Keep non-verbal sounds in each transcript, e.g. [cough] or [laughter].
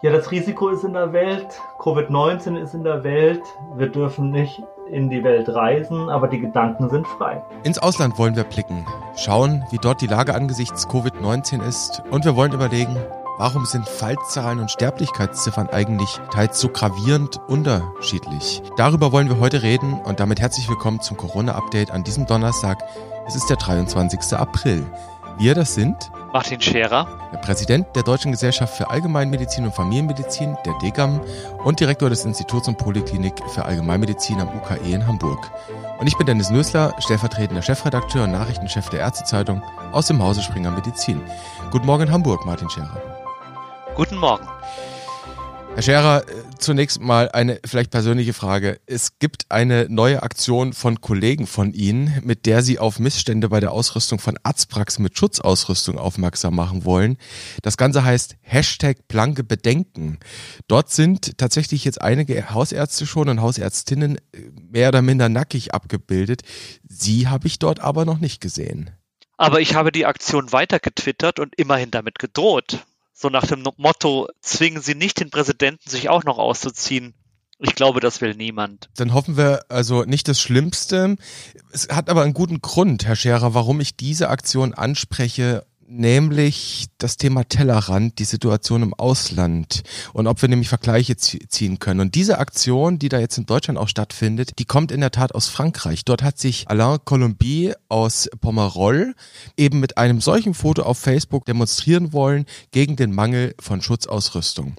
Ja, das Risiko ist in der Welt, Covid-19 ist in der Welt, wir dürfen nicht in die Welt reisen, aber die Gedanken sind frei. Ins Ausland wollen wir blicken, schauen, wie dort die Lage angesichts Covid-19 ist und wir wollen überlegen, warum sind Fallzahlen und Sterblichkeitsziffern eigentlich teils so gravierend unterschiedlich. Darüber wollen wir heute reden und damit herzlich willkommen zum Corona-Update an diesem Donnerstag. Es ist der 23. April. Wir, das sind Martin Scherer, der Präsident der Deutschen Gesellschaft für Allgemeinmedizin und Familienmedizin, der DGAM, und Direktor des Instituts und Poliklinik für Allgemeinmedizin am UKE in Hamburg. Und ich bin Dennis Nösler, stellvertretender Chefredakteur und Nachrichtenchef der Ärztezeitung aus dem Hause Springer Medizin. Guten Morgen Hamburg, Martin Scherer. Guten Morgen. Herr Scherer, äh, zunächst mal eine vielleicht persönliche Frage. Es gibt eine neue Aktion von Kollegen von Ihnen, mit der Sie auf Missstände bei der Ausrüstung von Arztpraxen mit Schutzausrüstung aufmerksam machen wollen. Das Ganze heißt Hashtag blanke Bedenken. Dort sind tatsächlich jetzt einige Hausärzte schon und Hausärztinnen äh, mehr oder minder nackig abgebildet. Sie habe ich dort aber noch nicht gesehen. Aber ich habe die Aktion weiter getwittert und immerhin damit gedroht. So nach dem Motto, zwingen Sie nicht den Präsidenten, sich auch noch auszuziehen. Ich glaube, das will niemand. Dann hoffen wir also nicht das Schlimmste. Es hat aber einen guten Grund, Herr Scherer, warum ich diese Aktion anspreche nämlich das Thema Tellerrand, die Situation im Ausland und ob wir nämlich Vergleiche ziehen können. Und diese Aktion, die da jetzt in Deutschland auch stattfindet, die kommt in der Tat aus Frankreich. Dort hat sich Alain Colombier aus Pomerol eben mit einem solchen Foto auf Facebook demonstrieren wollen gegen den Mangel von Schutzausrüstung.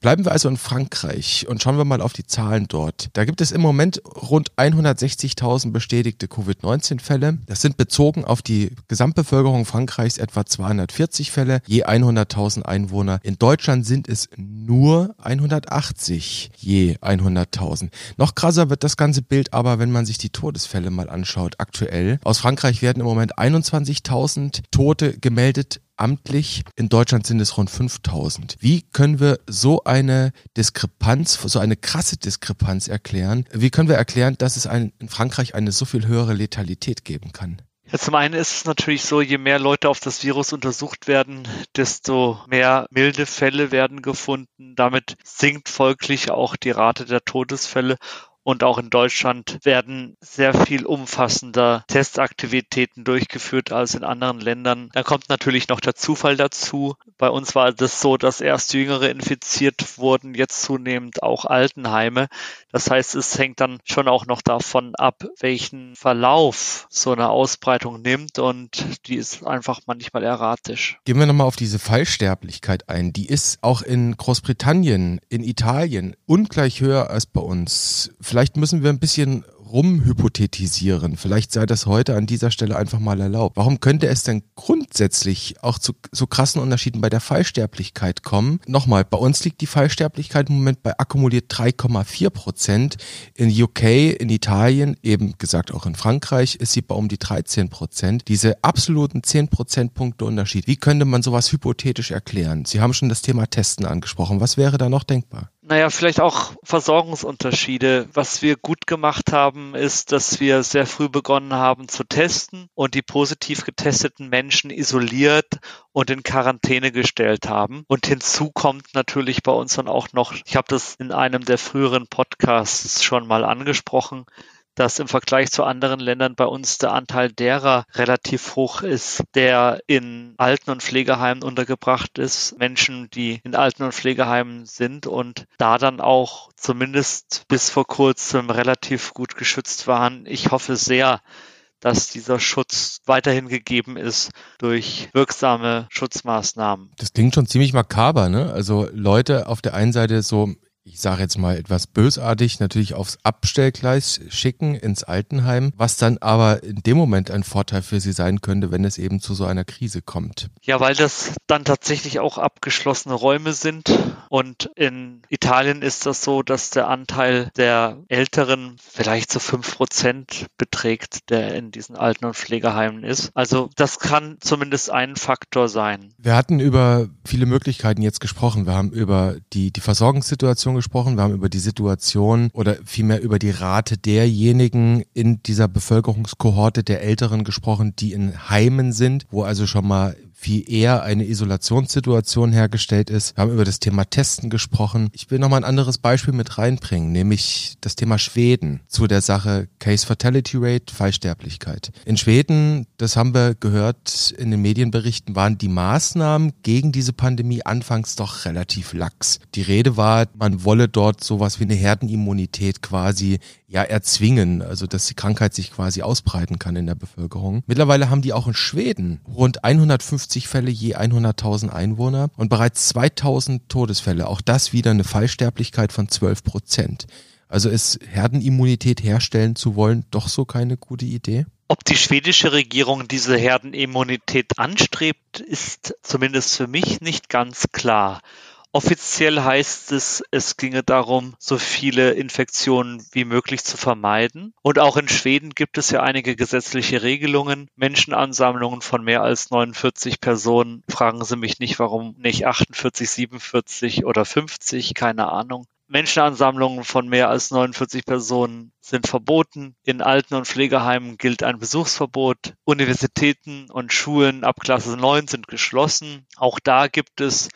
Bleiben wir also in Frankreich und schauen wir mal auf die Zahlen dort. Da gibt es im Moment rund 160.000 bestätigte Covid-19-Fälle. Das sind bezogen auf die Gesamtbevölkerung Frankreichs etwa 240 Fälle je 100.000 Einwohner. In Deutschland sind es nur 180 je 100.000. Noch krasser wird das ganze Bild aber, wenn man sich die Todesfälle mal anschaut aktuell. Aus Frankreich werden im Moment 21.000 Tote gemeldet amtlich. In Deutschland sind es rund 5000. Wie können wir so eine Diskrepanz, so eine krasse Diskrepanz erklären? Wie können wir erklären, dass es ein, in Frankreich eine so viel höhere Letalität geben kann? Ja, zum einen ist es natürlich so, je mehr Leute auf das Virus untersucht werden, desto mehr milde Fälle werden gefunden. Damit sinkt folglich auch die Rate der Todesfälle und auch in Deutschland werden sehr viel umfassender Testaktivitäten durchgeführt als in anderen Ländern. Da kommt natürlich noch der Zufall dazu. Bei uns war das so, dass erst Jüngere infiziert wurden, jetzt zunehmend auch Altenheime. Das heißt, es hängt dann schon auch noch davon ab, welchen Verlauf so eine Ausbreitung nimmt und die ist einfach manchmal erratisch. Gehen wir nochmal auf diese Fallsterblichkeit ein. Die ist auch in Großbritannien, in Italien ungleich höher als bei uns vielleicht müssen wir ein bisschen rumhypothetisieren. Vielleicht sei das heute an dieser Stelle einfach mal erlaubt. Warum könnte es denn grundsätzlich auch zu so krassen Unterschieden bei der Fallsterblichkeit kommen? Nochmal, bei uns liegt die Fallsterblichkeit im Moment bei akkumuliert 3,4 Prozent. In UK, in Italien, eben gesagt auch in Frankreich, ist sie bei um die 13 Prozent. Diese absoluten 10 Prozentpunkte Unterschied. Wie könnte man sowas hypothetisch erklären? Sie haben schon das Thema Testen angesprochen. Was wäre da noch denkbar? Naja, vielleicht auch Versorgungsunterschiede. Was wir gut gemacht haben, ist, dass wir sehr früh begonnen haben zu testen und die positiv getesteten Menschen isoliert und in Quarantäne gestellt haben. Und hinzu kommt natürlich bei uns dann auch noch, ich habe das in einem der früheren Podcasts schon mal angesprochen, dass im Vergleich zu anderen Ländern bei uns der Anteil derer relativ hoch ist, der in Alten- und Pflegeheimen untergebracht ist. Menschen, die in Alten- und Pflegeheimen sind und da dann auch zumindest bis vor kurzem relativ gut geschützt waren. Ich hoffe sehr, dass dieser Schutz weiterhin gegeben ist durch wirksame Schutzmaßnahmen. Das klingt schon ziemlich makaber, ne? Also Leute auf der einen Seite so ich sage jetzt mal etwas bösartig, natürlich aufs Abstellgleis schicken ins Altenheim, was dann aber in dem Moment ein Vorteil für sie sein könnte, wenn es eben zu so einer Krise kommt. Ja, weil das dann tatsächlich auch abgeschlossene Räume sind und in Italien ist das so, dass der Anteil der Älteren vielleicht zu fünf Prozent beträgt, der in diesen Alten- und Pflegeheimen ist. Also das kann zumindest ein Faktor sein. Wir hatten über viele Möglichkeiten jetzt gesprochen. Wir haben über die, die Versorgungssituation gesprochen. Wir haben über die Situation oder vielmehr über die Rate derjenigen in dieser Bevölkerungskohorte der Älteren gesprochen, die in Heimen sind, wo also schon mal wie eher eine Isolationssituation hergestellt ist. Wir haben über das Thema Testen gesprochen. Ich will noch mal ein anderes Beispiel mit reinbringen, nämlich das Thema Schweden zu der Sache Case Fatality Rate, Fallsterblichkeit. In Schweden, das haben wir gehört in den Medienberichten, waren die Maßnahmen gegen diese Pandemie anfangs doch relativ lax. Die Rede war, man wolle dort sowas wie eine Herdenimmunität quasi ja erzwingen, also dass die Krankheit sich quasi ausbreiten kann in der Bevölkerung. Mittlerweile haben die auch in Schweden rund 150 Fälle je 100.000 Einwohner und bereits 2000 Todesfälle. Auch das wieder eine Fallsterblichkeit von 12 Prozent. Also ist Herdenimmunität herstellen zu wollen doch so keine gute Idee? Ob die schwedische Regierung diese Herdenimmunität anstrebt, ist zumindest für mich nicht ganz klar. Offiziell heißt es, es ginge darum, so viele Infektionen wie möglich zu vermeiden. Und auch in Schweden gibt es ja einige gesetzliche Regelungen. Menschenansammlungen von mehr als 49 Personen. Fragen Sie mich nicht, warum nicht 48, 47 oder 50, keine Ahnung. Menschenansammlungen von mehr als 49 Personen sind verboten. In Alten- und Pflegeheimen gilt ein Besuchsverbot. Universitäten und Schulen ab Klasse 9 sind geschlossen. Auch da gibt es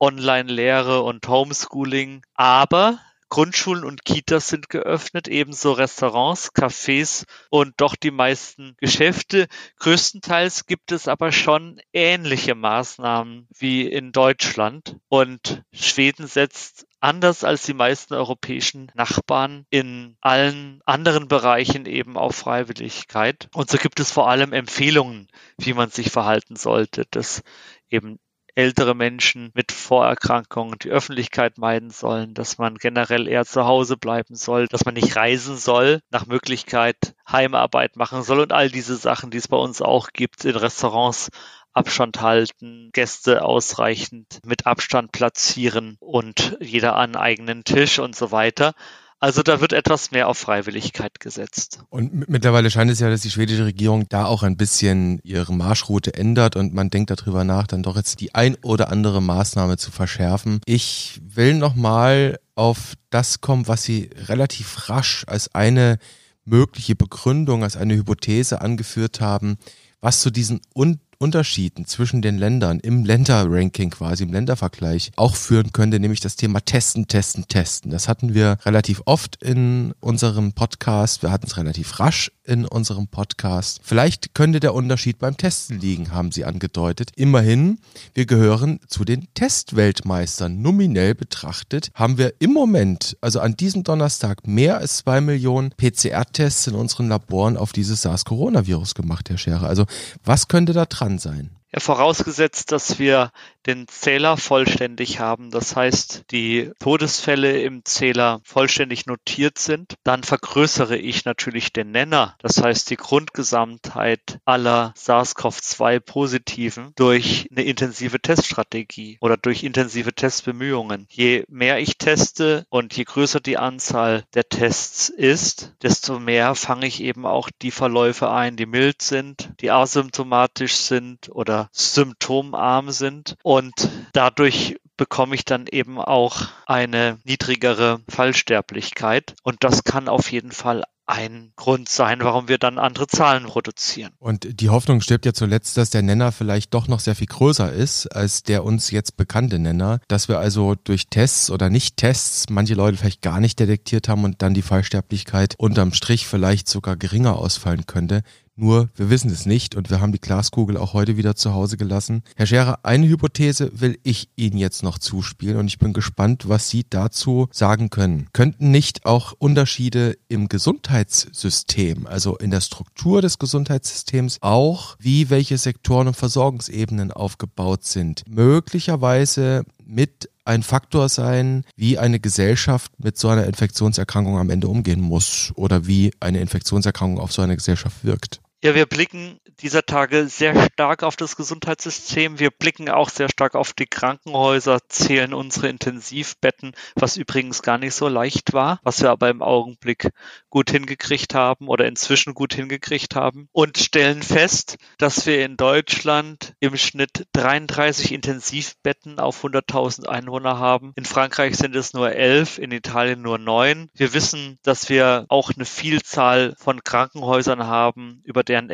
Online-Lehre und Homeschooling. Aber Grundschulen und Kitas sind geöffnet, ebenso Restaurants, Cafés und doch die meisten Geschäfte. Größtenteils gibt es aber schon ähnliche Maßnahmen wie in Deutschland. Und Schweden setzt anders als die meisten europäischen Nachbarn in allen anderen Bereichen eben auf Freiwilligkeit. Und so gibt es vor allem Empfehlungen, wie man sich verhalten sollte, dass eben ältere Menschen mit Vorerkrankungen die Öffentlichkeit meiden sollen, dass man generell eher zu Hause bleiben soll, dass man nicht reisen soll, nach Möglichkeit Heimarbeit machen soll und all diese Sachen, die es bei uns auch gibt, in Restaurants Abstand halten, Gäste ausreichend mit Abstand platzieren und jeder an eigenen Tisch und so weiter. Also da wird etwas mehr auf Freiwilligkeit gesetzt. Und mittlerweile scheint es ja, dass die schwedische Regierung da auch ein bisschen ihre Marschroute ändert und man denkt darüber nach, dann doch jetzt die ein oder andere Maßnahme zu verschärfen. Ich will nochmal auf das kommen, was Sie relativ rasch als eine mögliche Begründung, als eine Hypothese angeführt haben, was zu diesen un Unterschieden zwischen den Ländern im Länderranking quasi, im Ländervergleich auch führen könnte, nämlich das Thema Testen, Testen, Testen. Das hatten wir relativ oft in unserem Podcast. Wir hatten es relativ rasch in unserem Podcast. Vielleicht könnte der Unterschied beim Testen liegen, haben sie angedeutet. Immerhin, wir gehören zu den Testweltmeistern. Nominell betrachtet haben wir im Moment, also an diesem Donnerstag, mehr als zwei Millionen PCR-Tests in unseren Laboren auf dieses SARS-Coronavirus gemacht, Herr Scherer. Also was könnte da dran sein? Ja, vorausgesetzt, dass wir den Zähler vollständig haben, das heißt, die Todesfälle im Zähler vollständig notiert sind, dann vergrößere ich natürlich den Nenner, das heißt die Grundgesamtheit aller SARS-CoV-2-Positiven durch eine intensive Teststrategie oder durch intensive Testbemühungen. Je mehr ich teste und je größer die Anzahl der Tests ist, desto mehr fange ich eben auch die Verläufe ein, die mild sind, die asymptomatisch sind oder symptomarm sind und dadurch bekomme ich dann eben auch eine niedrigere Fallsterblichkeit und das kann auf jeden Fall ein Grund sein, warum wir dann andere Zahlen produzieren. Und die Hoffnung stirbt ja zuletzt, dass der Nenner vielleicht doch noch sehr viel größer ist als der uns jetzt bekannte Nenner, dass wir also durch Tests oder Nicht-Tests manche Leute vielleicht gar nicht detektiert haben und dann die Fallsterblichkeit unterm Strich vielleicht sogar geringer ausfallen könnte. Nur, wir wissen es nicht und wir haben die Glaskugel auch heute wieder zu Hause gelassen. Herr Scherer, eine Hypothese will ich Ihnen jetzt noch zuspielen und ich bin gespannt, was Sie dazu sagen können. Könnten nicht auch Unterschiede im Gesundheitssystem, also in der Struktur des Gesundheitssystems, auch wie welche Sektoren und Versorgungsebenen aufgebaut sind, möglicherweise mit ein Faktor sein, wie eine Gesellschaft mit so einer Infektionserkrankung am Ende umgehen muss oder wie eine Infektionserkrankung auf so eine Gesellschaft wirkt? Ja, wir blicken dieser Tage sehr stark auf das Gesundheitssystem. Wir blicken auch sehr stark auf die Krankenhäuser, zählen unsere Intensivbetten, was übrigens gar nicht so leicht war, was wir aber im Augenblick gut hingekriegt haben oder inzwischen gut hingekriegt haben und stellen fest, dass wir in Deutschland im Schnitt 33 Intensivbetten auf 100.000 Einwohner haben. In Frankreich sind es nur 11, in Italien nur 9. Wir wissen, dass wir auch eine Vielzahl von Krankenhäusern haben, über deren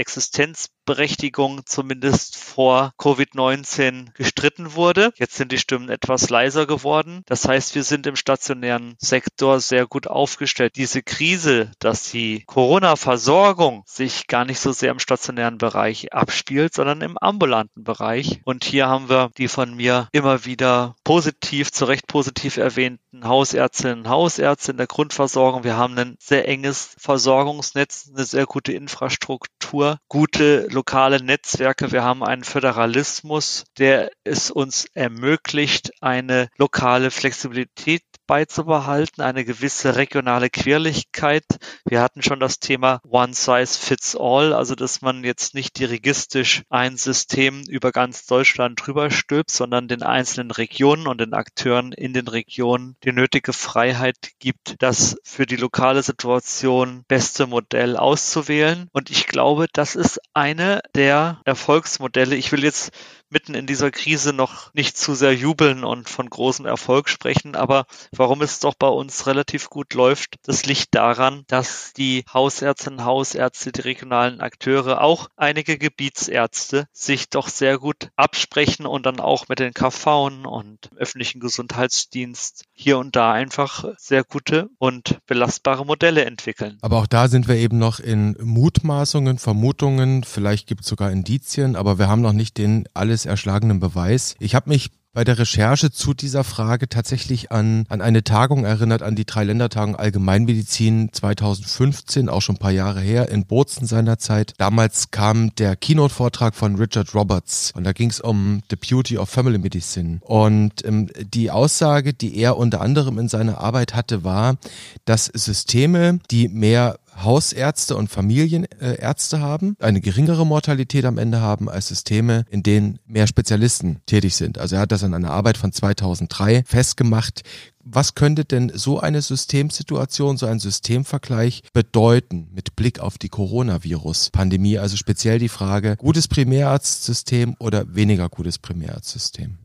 Existenzberechtigung zumindest vor Covid-19 gestritten wurde. Jetzt sind die Stimmen etwas leiser geworden. Das heißt, wir sind im stationären Sektor sehr gut aufgestellt. Diese Krise, dass die Corona-Versorgung sich gar nicht so sehr im stationären Bereich abspielt, sondern im ambulanten Bereich. Und hier haben wir die von mir immer wieder positiv, zu Recht positiv erwähnten Hausärztinnen und Hausärzte in der Grundversorgung. Wir haben ein sehr enges Versorgungsnetz, eine sehr gute Infrastruktur, gute lokale Netzwerke. Wir haben einen Föderalismus, der es uns ermöglicht, eine lokale Flexibilität beizubehalten, eine gewisse regionale Quirligkeit. Wir hatten schon das Thema One Size Fits All, also dass man jetzt nicht dirigistisch ein System über ganz Deutschland drüber stülpt, sondern den einzelnen Regionen und den Akteuren in den Regionen die nötige Freiheit gibt, das für die lokale Situation beste Modell auszuwählen. Und ich glaube, das ist eine der Erfolgsmodelle. Ich will jetzt mitten in dieser Krise noch nicht zu sehr jubeln und von großem Erfolg sprechen. Aber warum es doch bei uns relativ gut läuft, das liegt daran, dass die Hausärztinnen, Hausärzte, die regionalen Akteure, auch einige Gebietsärzte sich doch sehr gut absprechen und dann auch mit den KV und öffentlichen Gesundheitsdienst hier und da einfach sehr gute und belastbare Modelle entwickeln. Aber auch da sind wir eben noch in Mutmaßungen, Vermutungen, vielleicht gibt es sogar Indizien, aber wir haben noch nicht den alles erschlagenen Beweis. Ich habe mich bei der Recherche zu dieser Frage tatsächlich an, an eine Tagung erinnert, an die Dreiländertagung Allgemeinmedizin 2015, auch schon ein paar Jahre her, in Bozen seinerzeit. Damals kam der Keynote-Vortrag von Richard Roberts und da ging es um The Beauty of Family Medicine. Und ähm, die Aussage, die er unter anderem in seiner Arbeit hatte, war, dass Systeme, die mehr Hausärzte und Familienärzte haben, eine geringere Mortalität am Ende haben als Systeme, in denen mehr Spezialisten tätig sind. Also er hat das in einer Arbeit von 2003 festgemacht. Was könnte denn so eine Systemsituation, so ein Systemvergleich bedeuten mit Blick auf die Coronavirus-Pandemie? Also speziell die Frage, gutes Primärarztsystem oder weniger gutes Primärarztsystem?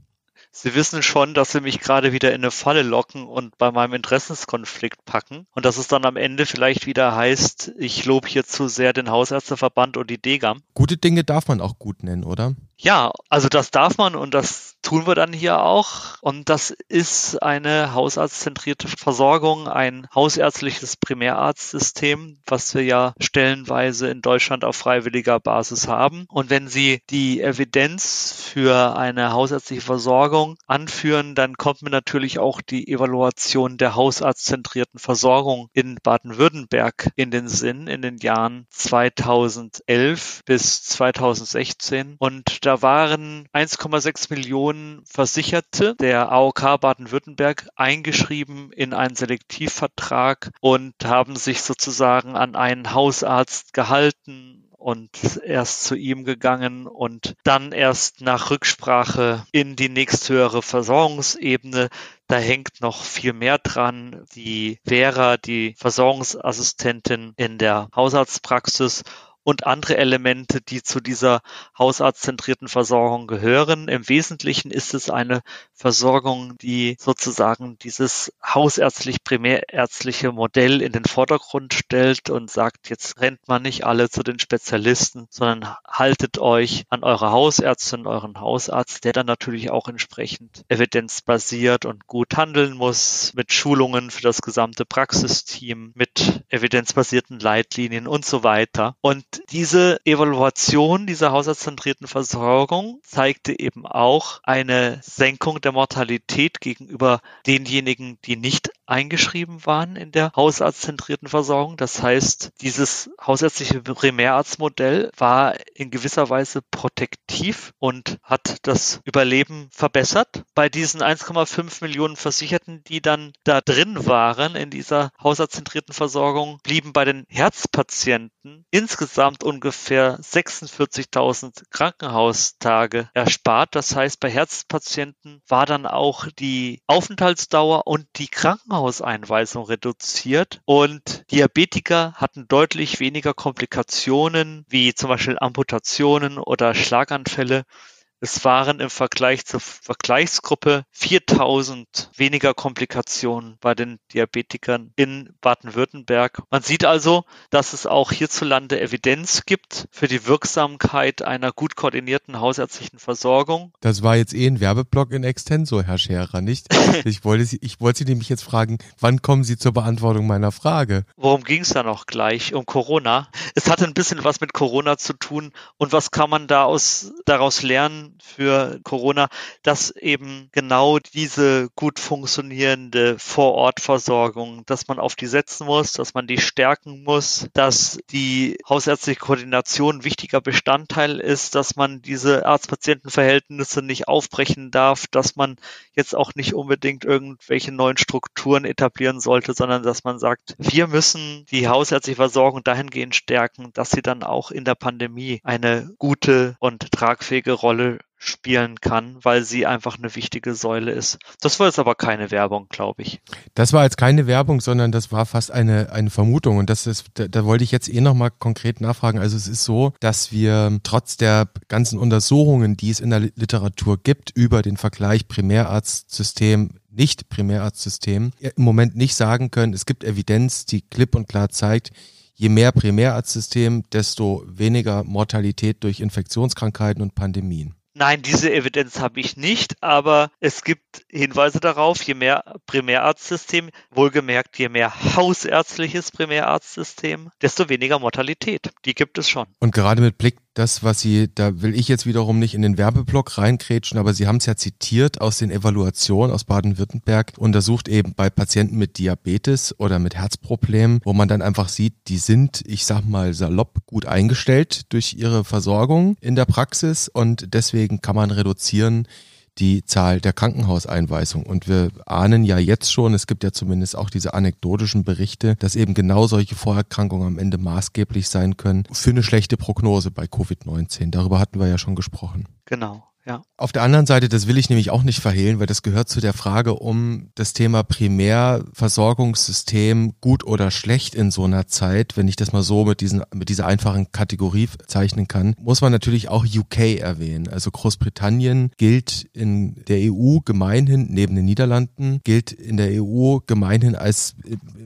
Sie wissen schon, dass Sie mich gerade wieder in eine Falle locken und bei meinem Interessenskonflikt packen und dass es dann am Ende vielleicht wieder heißt, ich lobe hier zu sehr den Hausärzteverband und die DEGAM. Gute Dinge darf man auch gut nennen, oder? Ja, also das darf man und das tun wir dann hier auch. Und das ist eine hausarztzentrierte Versorgung, ein hausärztliches Primärarztsystem, was wir ja stellenweise in Deutschland auf freiwilliger Basis haben. Und wenn Sie die Evidenz für eine hausärztliche Versorgung anführen, dann kommt mir natürlich auch die Evaluation der hausarztzentrierten Versorgung in Baden-Württemberg in den Sinn in den Jahren 2011 bis 2016. Und da waren 1,6 Millionen Versicherte der AOK Baden-Württemberg eingeschrieben in einen Selektivvertrag und haben sich sozusagen an einen Hausarzt gehalten und erst zu ihm gegangen und dann erst nach Rücksprache in die nächsthöhere Versorgungsebene. Da hängt noch viel mehr dran. Die Vera, die Versorgungsassistentin in der Hausarztpraxis und andere Elemente, die zu dieser hausarztzentrierten Versorgung gehören. Im Wesentlichen ist es eine Versorgung, die sozusagen dieses hausärztlich-primärärztliche Modell in den Vordergrund stellt und sagt, jetzt rennt man nicht alle zu den Spezialisten, sondern haltet euch an eure Hausärztin, euren Hausarzt, der dann natürlich auch entsprechend evidenzbasiert und gut handeln muss, mit Schulungen für das gesamte Praxisteam, mit evidenzbasierten Leitlinien und so weiter. Und diese Evaluation dieser haushaltszentrierten Versorgung zeigte eben auch eine Senkung der Mortalität gegenüber denjenigen, die nicht eingeschrieben waren in der hausarztzentrierten Versorgung. Das heißt, dieses hausärztliche Primärarztmodell war in gewisser Weise protektiv und hat das Überleben verbessert. Bei diesen 1,5 Millionen Versicherten, die dann da drin waren in dieser hausarztzentrierten Versorgung, blieben bei den Herzpatienten insgesamt ungefähr 46.000 Krankenhaustage erspart. Das heißt, bei Herzpatienten war dann auch die Aufenthaltsdauer und die Krankenhauseinweisung reduziert und Diabetiker hatten deutlich weniger Komplikationen wie zum Beispiel Amputationen oder Schlaganfälle es waren im Vergleich zur Vergleichsgruppe 4000 weniger Komplikationen bei den Diabetikern in Baden-Württemberg. Man sieht also, dass es auch hierzulande Evidenz gibt für die Wirksamkeit einer gut koordinierten hausärztlichen Versorgung. Das war jetzt eh ein Werbeblock in Extenso, Herr Scherer, nicht? [laughs] Ich wollte Sie, ich wollte Sie nämlich jetzt fragen, wann kommen Sie zur Beantwortung meiner Frage? Worum ging es da noch gleich? Um Corona. Es hatte ein bisschen was mit Corona zu tun. Und was kann man da aus, daraus lernen? Für Corona, dass eben genau diese gut funktionierende Vorortversorgung, dass man auf die setzen muss, dass man die stärken muss, dass die hausärztliche Koordination wichtiger Bestandteil ist, dass man diese Arzt-Patienten-Verhältnisse nicht aufbrechen darf, dass man jetzt auch nicht unbedingt irgendwelche neuen Strukturen etablieren sollte, sondern dass man sagt, wir müssen die hausärztliche Versorgung dahingehend stärken, dass sie dann auch in der Pandemie eine gute und tragfähige Rolle spielen kann, weil sie einfach eine wichtige Säule ist. Das war jetzt aber keine Werbung, glaube ich. Das war jetzt keine Werbung, sondern das war fast eine, eine Vermutung. Und das ist, da, da wollte ich jetzt eh nochmal konkret nachfragen. Also es ist so, dass wir trotz der ganzen Untersuchungen, die es in der Literatur gibt, über den Vergleich Primärarztsystem nicht Primärarztsystem im Moment nicht sagen können, es gibt Evidenz, die klipp und klar zeigt, je mehr Primärarztsystem, desto weniger Mortalität durch Infektionskrankheiten und Pandemien. Nein, diese Evidenz habe ich nicht, aber es gibt Hinweise darauf, je mehr Primärarztsystem, wohlgemerkt, je mehr hausärztliches Primärarztsystem, desto weniger Mortalität. Die gibt es schon. Und gerade mit Blick das, was Sie, da will ich jetzt wiederum nicht in den Werbeblock reinkrätschen, aber Sie haben es ja zitiert aus den Evaluationen aus Baden-Württemberg, untersucht eben bei Patienten mit Diabetes oder mit Herzproblemen, wo man dann einfach sieht, die sind, ich sag mal salopp, gut eingestellt durch ihre Versorgung in der Praxis und deswegen kann man reduzieren, die Zahl der Krankenhauseinweisungen. Und wir ahnen ja jetzt schon, es gibt ja zumindest auch diese anekdotischen Berichte, dass eben genau solche Vorerkrankungen am Ende maßgeblich sein können für eine schlechte Prognose bei Covid-19. Darüber hatten wir ja schon gesprochen. Genau. Ja. Auf der anderen Seite, das will ich nämlich auch nicht verhehlen, weil das gehört zu der Frage um das Thema Primärversorgungssystem gut oder schlecht in so einer Zeit, wenn ich das mal so mit diesen, mit dieser einfachen Kategorie zeichnen kann, muss man natürlich auch UK erwähnen. Also Großbritannien gilt in der EU gemeinhin, neben den Niederlanden, gilt in der EU gemeinhin als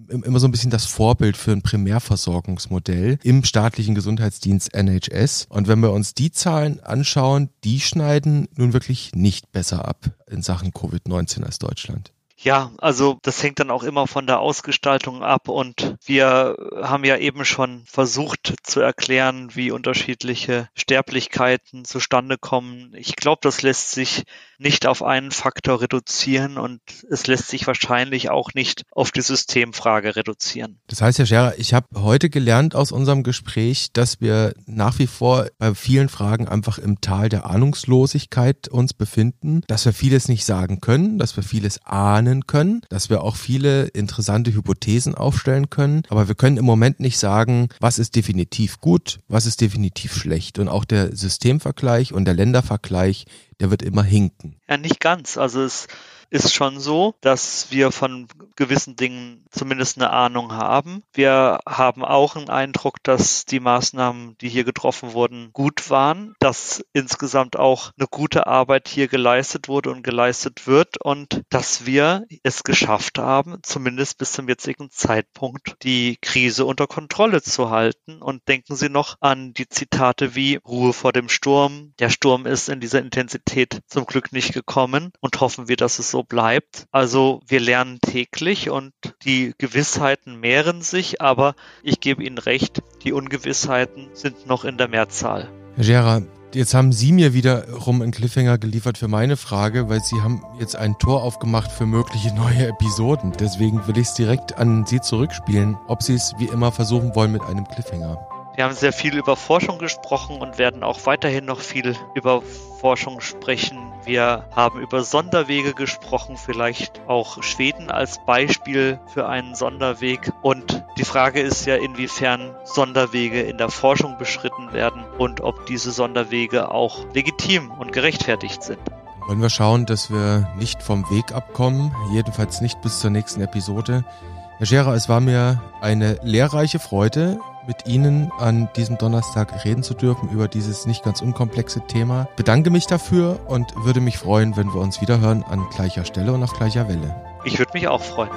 immer so ein bisschen das Vorbild für ein Primärversorgungsmodell im staatlichen Gesundheitsdienst NHS. Und wenn wir uns die Zahlen anschauen, die schneiden nun wirklich nicht besser ab in Sachen Covid-19 als Deutschland. Ja, also das hängt dann auch immer von der Ausgestaltung ab und wir haben ja eben schon versucht zu erklären, wie unterschiedliche Sterblichkeiten zustande kommen. Ich glaube, das lässt sich nicht auf einen Faktor reduzieren und es lässt sich wahrscheinlich auch nicht auf die Systemfrage reduzieren. Das heißt, Herr Scherer, ich habe heute gelernt aus unserem Gespräch, dass wir nach wie vor bei vielen Fragen einfach im Tal der Ahnungslosigkeit uns befinden, dass wir vieles nicht sagen können, dass wir vieles ahnen können, dass wir auch viele interessante Hypothesen aufstellen können, aber wir können im Moment nicht sagen, was ist definitiv gut, was ist definitiv schlecht. Und auch der Systemvergleich und der Ländervergleich, der wird immer hinken. Ja, nicht ganz. Also es ist schon so, dass wir von gewissen Dingen zumindest eine Ahnung haben. Wir haben auch einen Eindruck, dass die Maßnahmen, die hier getroffen wurden, gut waren, dass insgesamt auch eine gute Arbeit hier geleistet wurde und geleistet wird und dass wir es geschafft haben, zumindest bis zum jetzigen Zeitpunkt die Krise unter Kontrolle zu halten. Und denken Sie noch an die Zitate wie Ruhe vor dem Sturm. Der Sturm ist in dieser Intensität zum Glück nicht gekommen und hoffen wir, dass es so bleibt. Also wir lernen täglich und die Gewissheiten mehren sich, aber ich gebe Ihnen recht, die Ungewissheiten sind noch in der Mehrzahl. Herr Gera, Jetzt haben Sie mir wiederum einen Cliffhanger geliefert für meine Frage, weil Sie haben jetzt ein Tor aufgemacht für mögliche neue Episoden. Deswegen will ich es direkt an Sie zurückspielen, ob Sie es wie immer versuchen wollen mit einem Cliffhanger. Wir haben sehr viel über Forschung gesprochen und werden auch weiterhin noch viel über Forschung sprechen. Wir haben über Sonderwege gesprochen, vielleicht auch Schweden als Beispiel für einen Sonderweg. Und die Frage ist ja, inwiefern Sonderwege in der Forschung beschritten werden und ob diese Sonderwege auch legitim und gerechtfertigt sind. Wollen wir schauen, dass wir nicht vom Weg abkommen, jedenfalls nicht bis zur nächsten Episode. Herr Scherer, es war mir eine lehrreiche Freude mit Ihnen an diesem Donnerstag reden zu dürfen über dieses nicht ganz unkomplexe Thema. Bedanke mich dafür und würde mich freuen, wenn wir uns wiederhören an gleicher Stelle und auf gleicher Welle. Ich würde mich auch freuen.